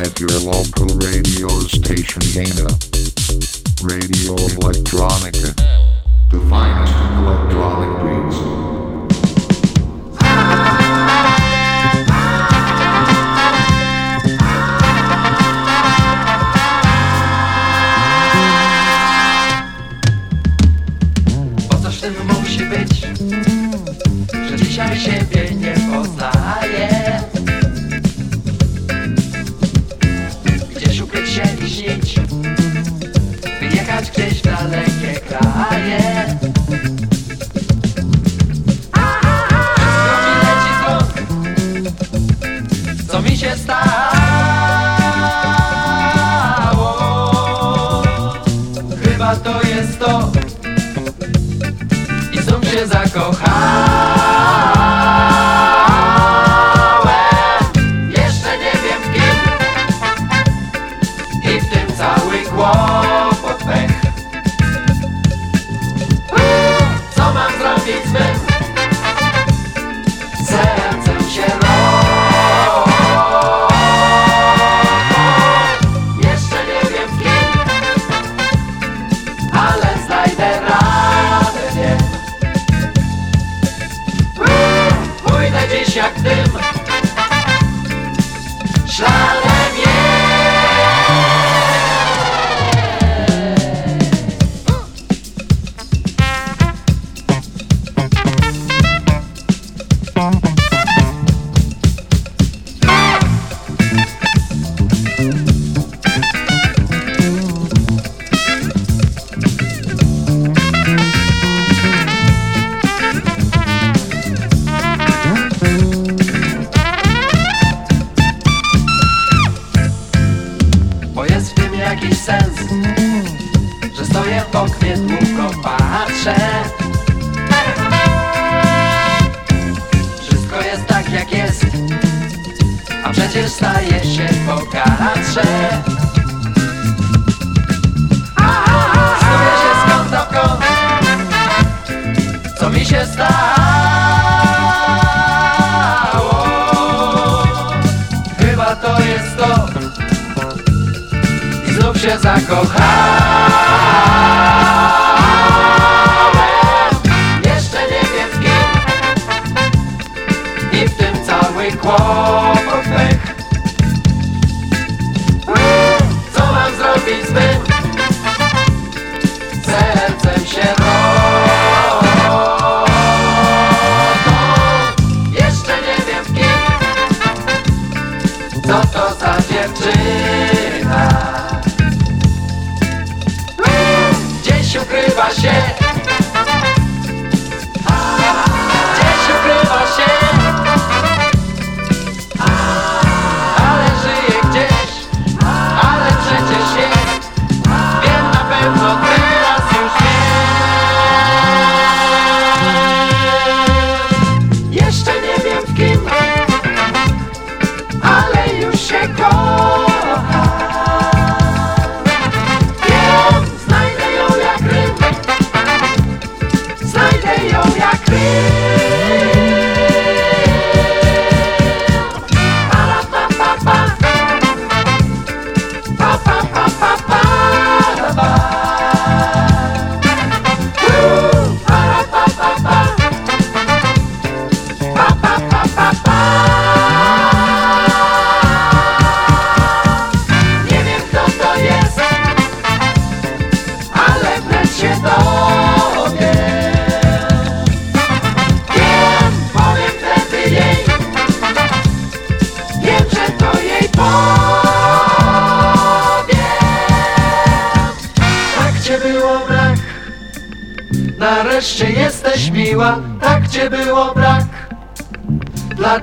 at your local radio station Dana. Radio Electronica. The finest in electronic Check this.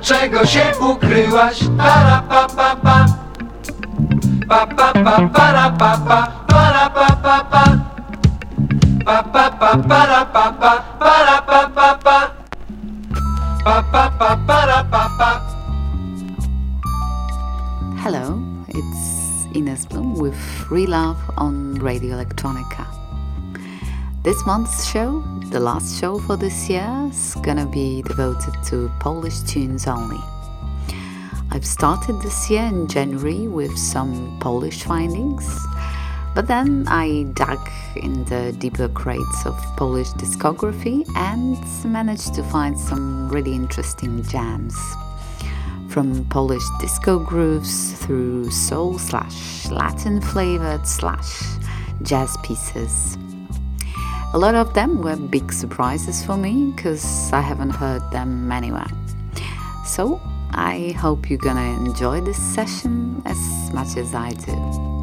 czego się ukryłaś? Para pa pa pa. Pa pa pa para pa pa. Para pa pa pa. Pa pa pa para pa pa. Para pa pa pa. Pa pa pa para pa pa. Hello, it's Ines Bloom with Re: Love on Radio Electronica. This month's show the last show for this year, is gonna be devoted to Polish tunes only. I've started this year in January with some Polish findings, but then I dug in the deeper crates of Polish discography and managed to find some really interesting jams. From Polish disco grooves through soul slash Latin flavored slash jazz pieces. A lot of them were big surprises for me because I haven't heard them anywhere. So I hope you're gonna enjoy this session as much as I do.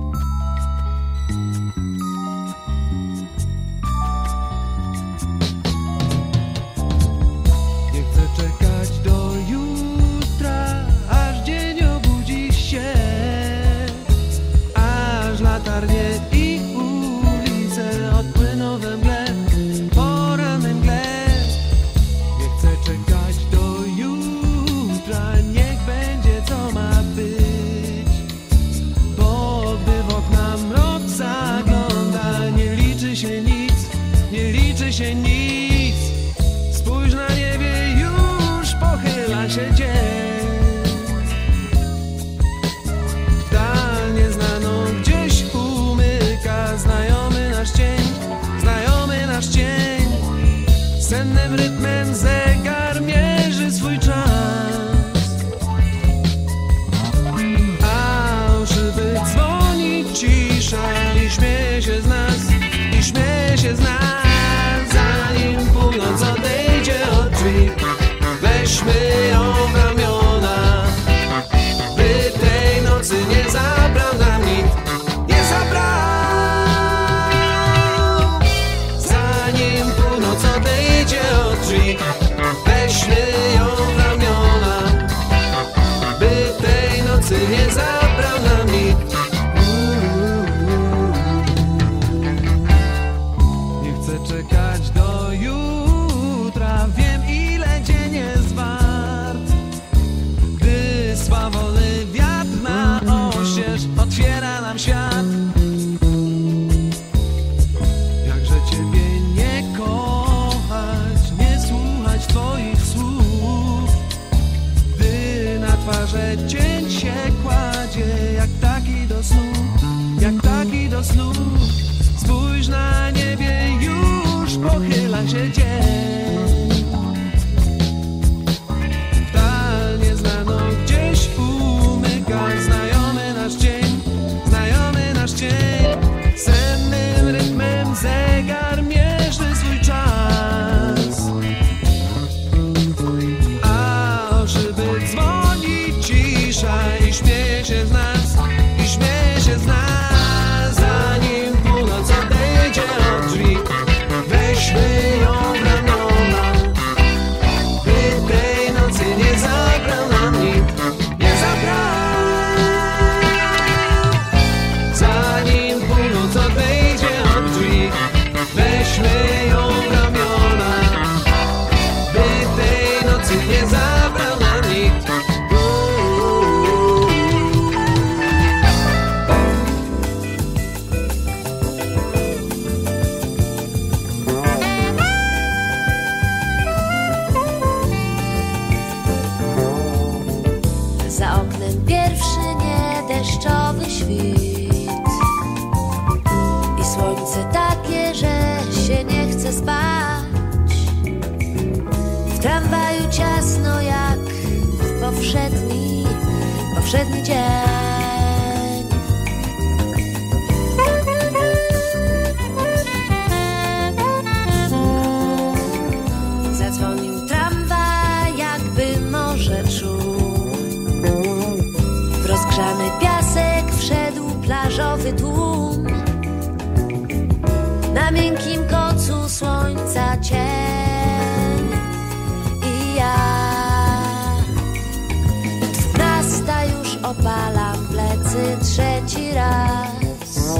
Opalam plecy trzeci raz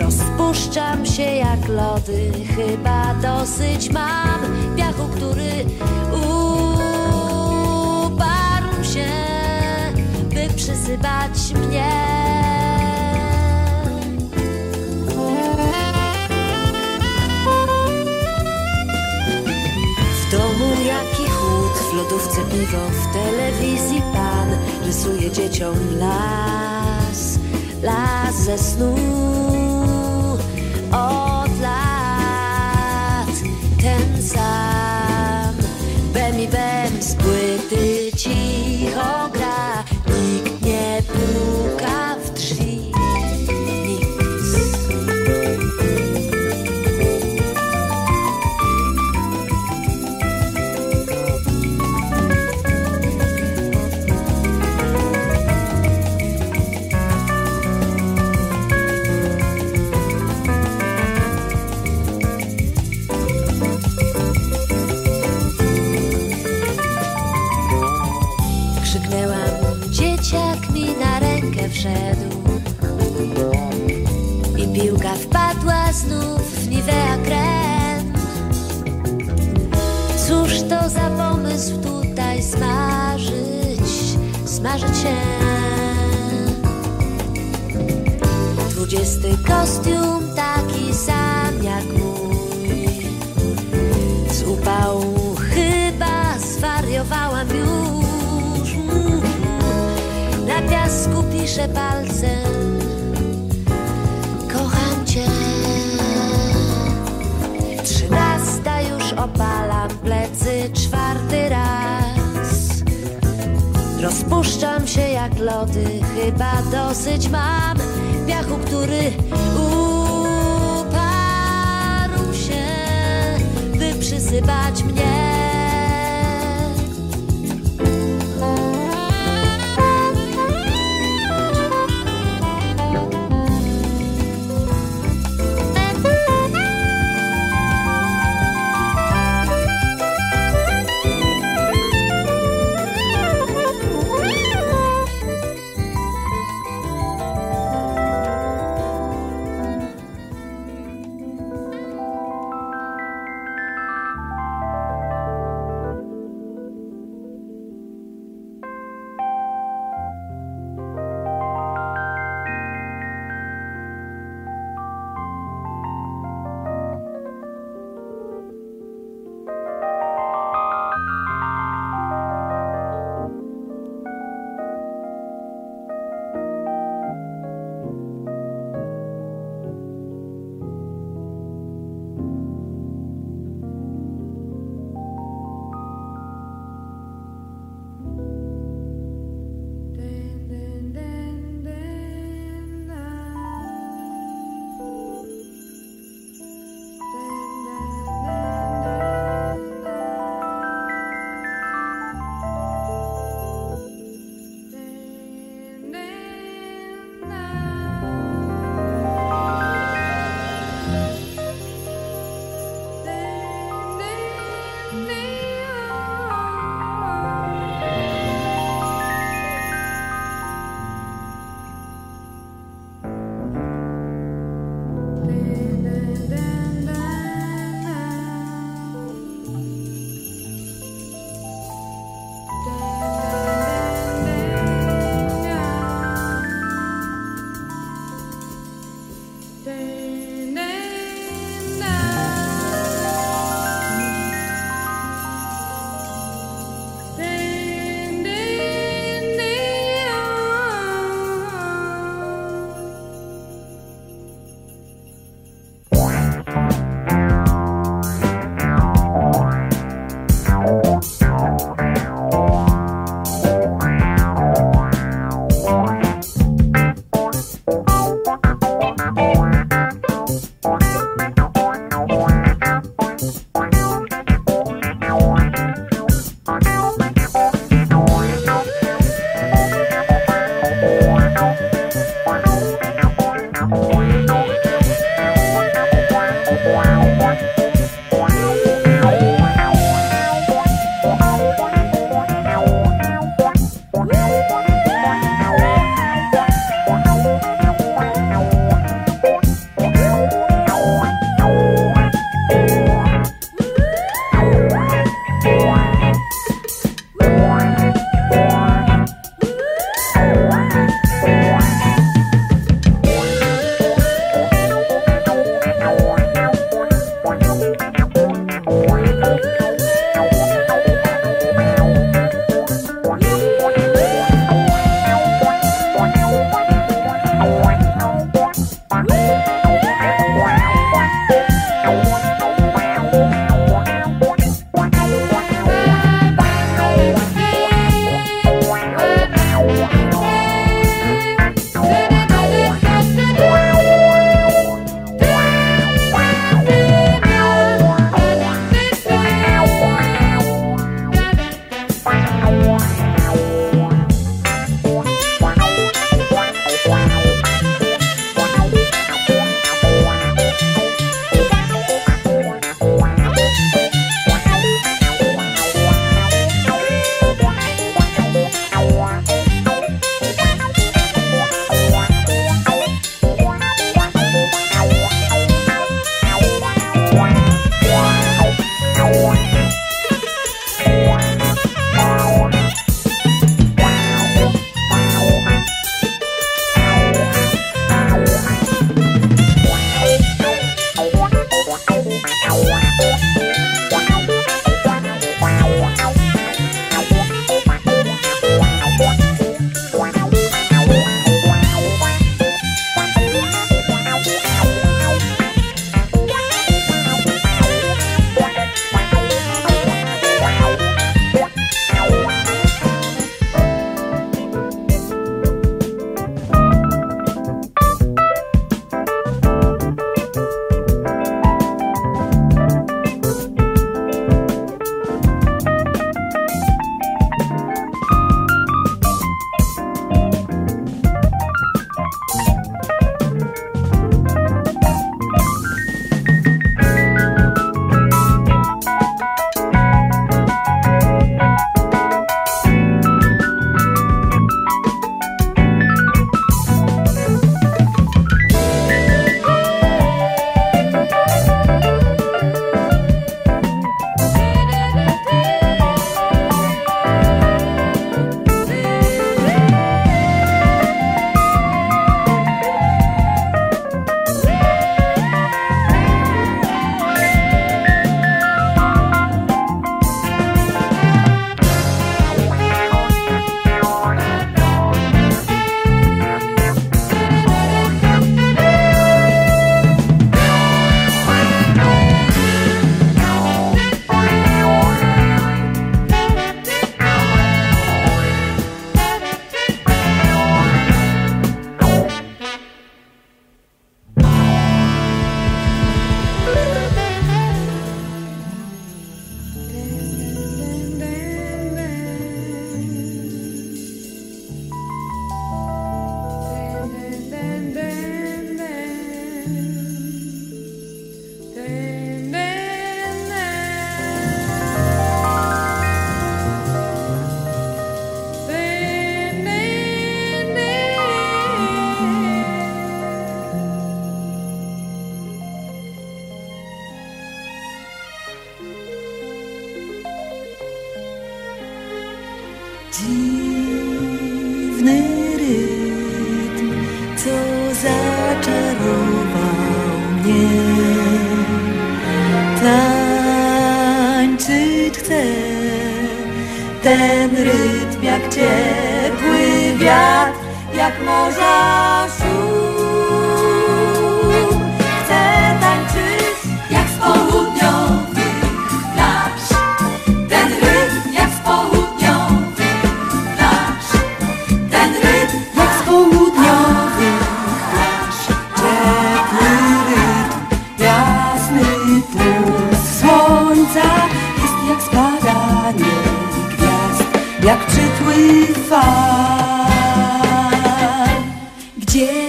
Rozpuszczam się jak lody, chyba dosyć mam piachu, który uparł się, by przysypać mnie. W lodówce piwo, w telewizji pan rysuje dzieciom las, las ze snu. Od lat ten sam, bem i bem z się. Dwudziesty kostium taki sam jak mój. Z upału chyba zwariowałam już. Na piasku piszę palcem Rozpuszczam się jak lody, chyba dosyć mam piachu, który uparł się, by przysypać mnie.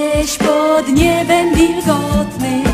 gdzieś pod niebem wilgotnym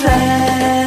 play.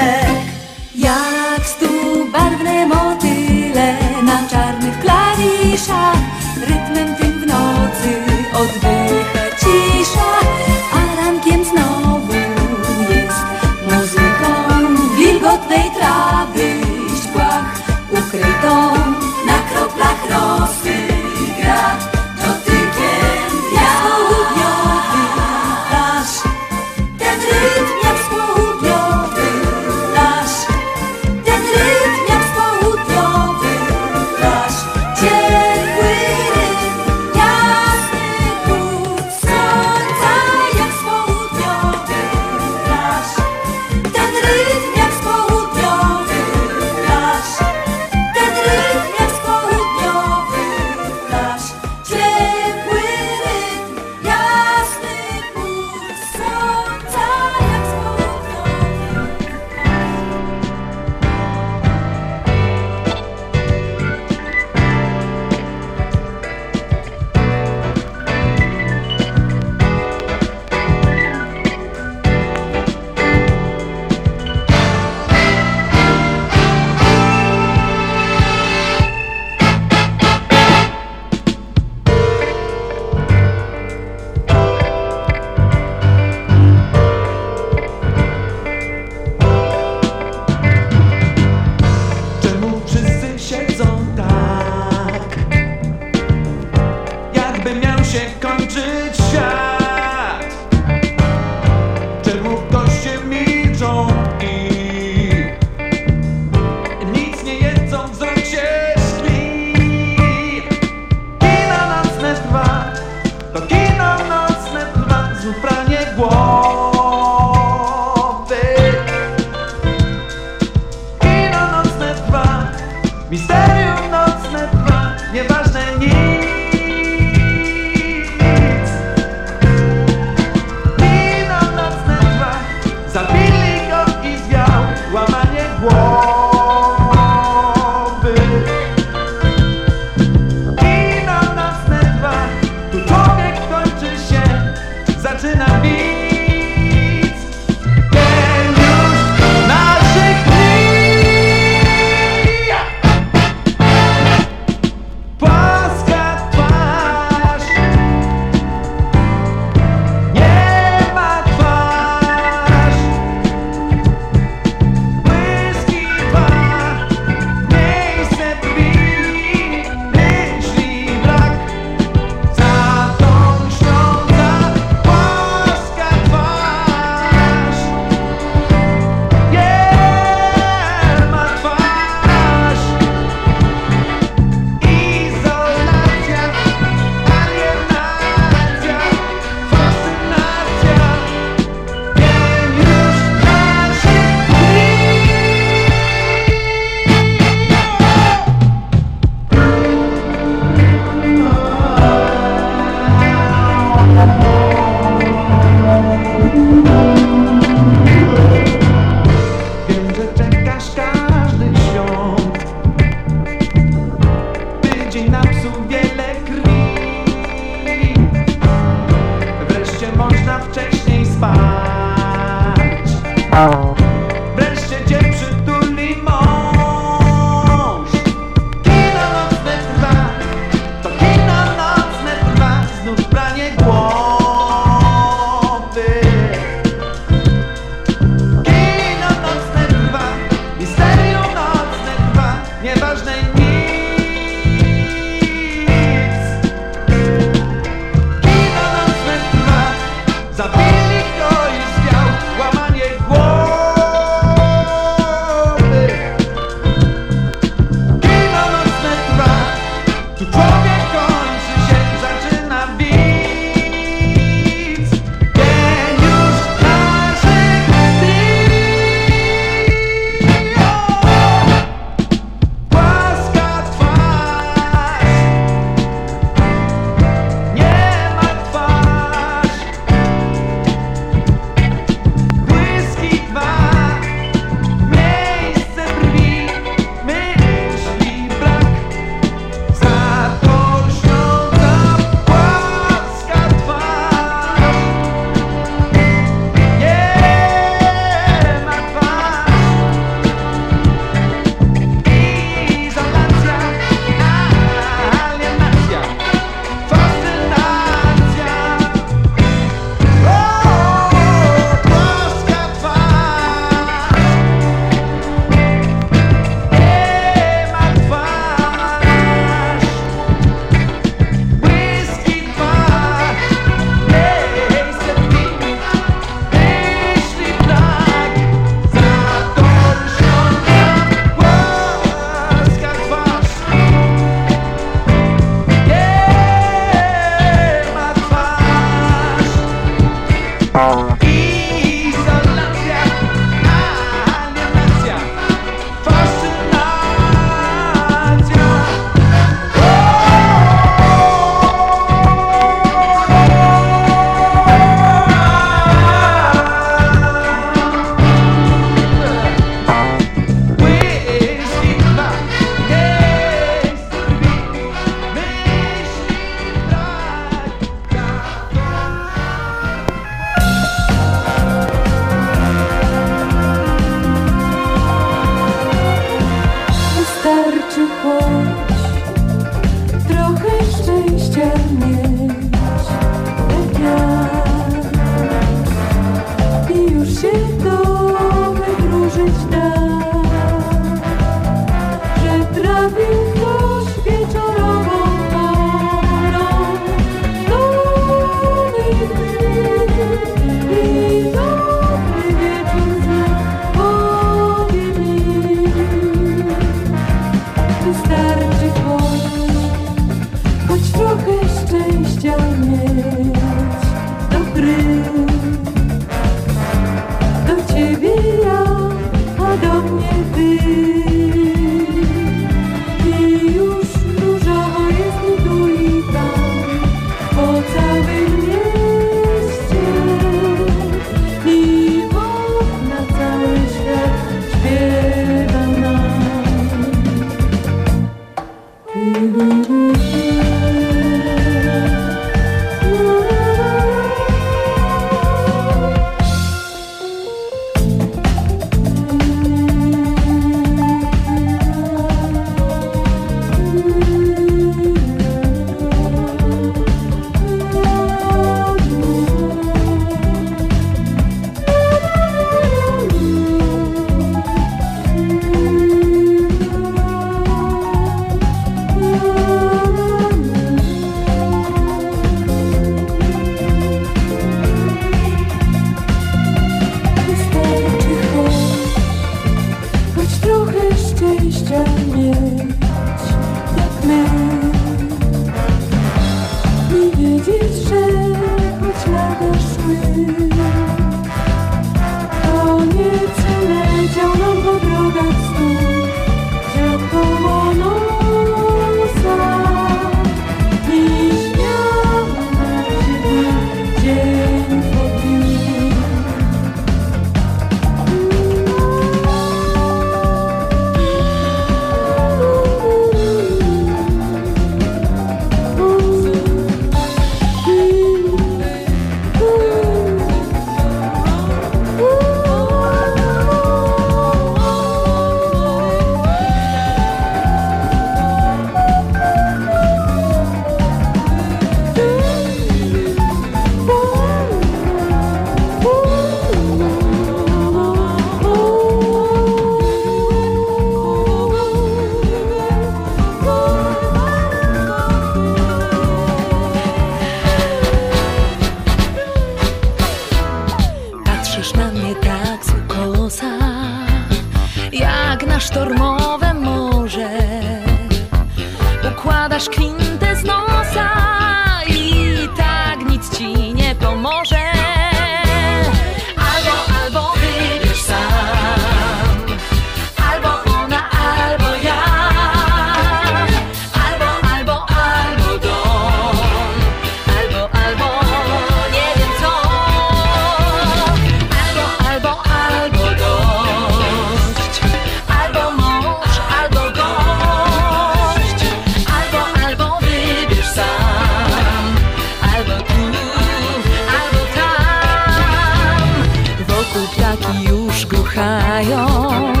już gruchają.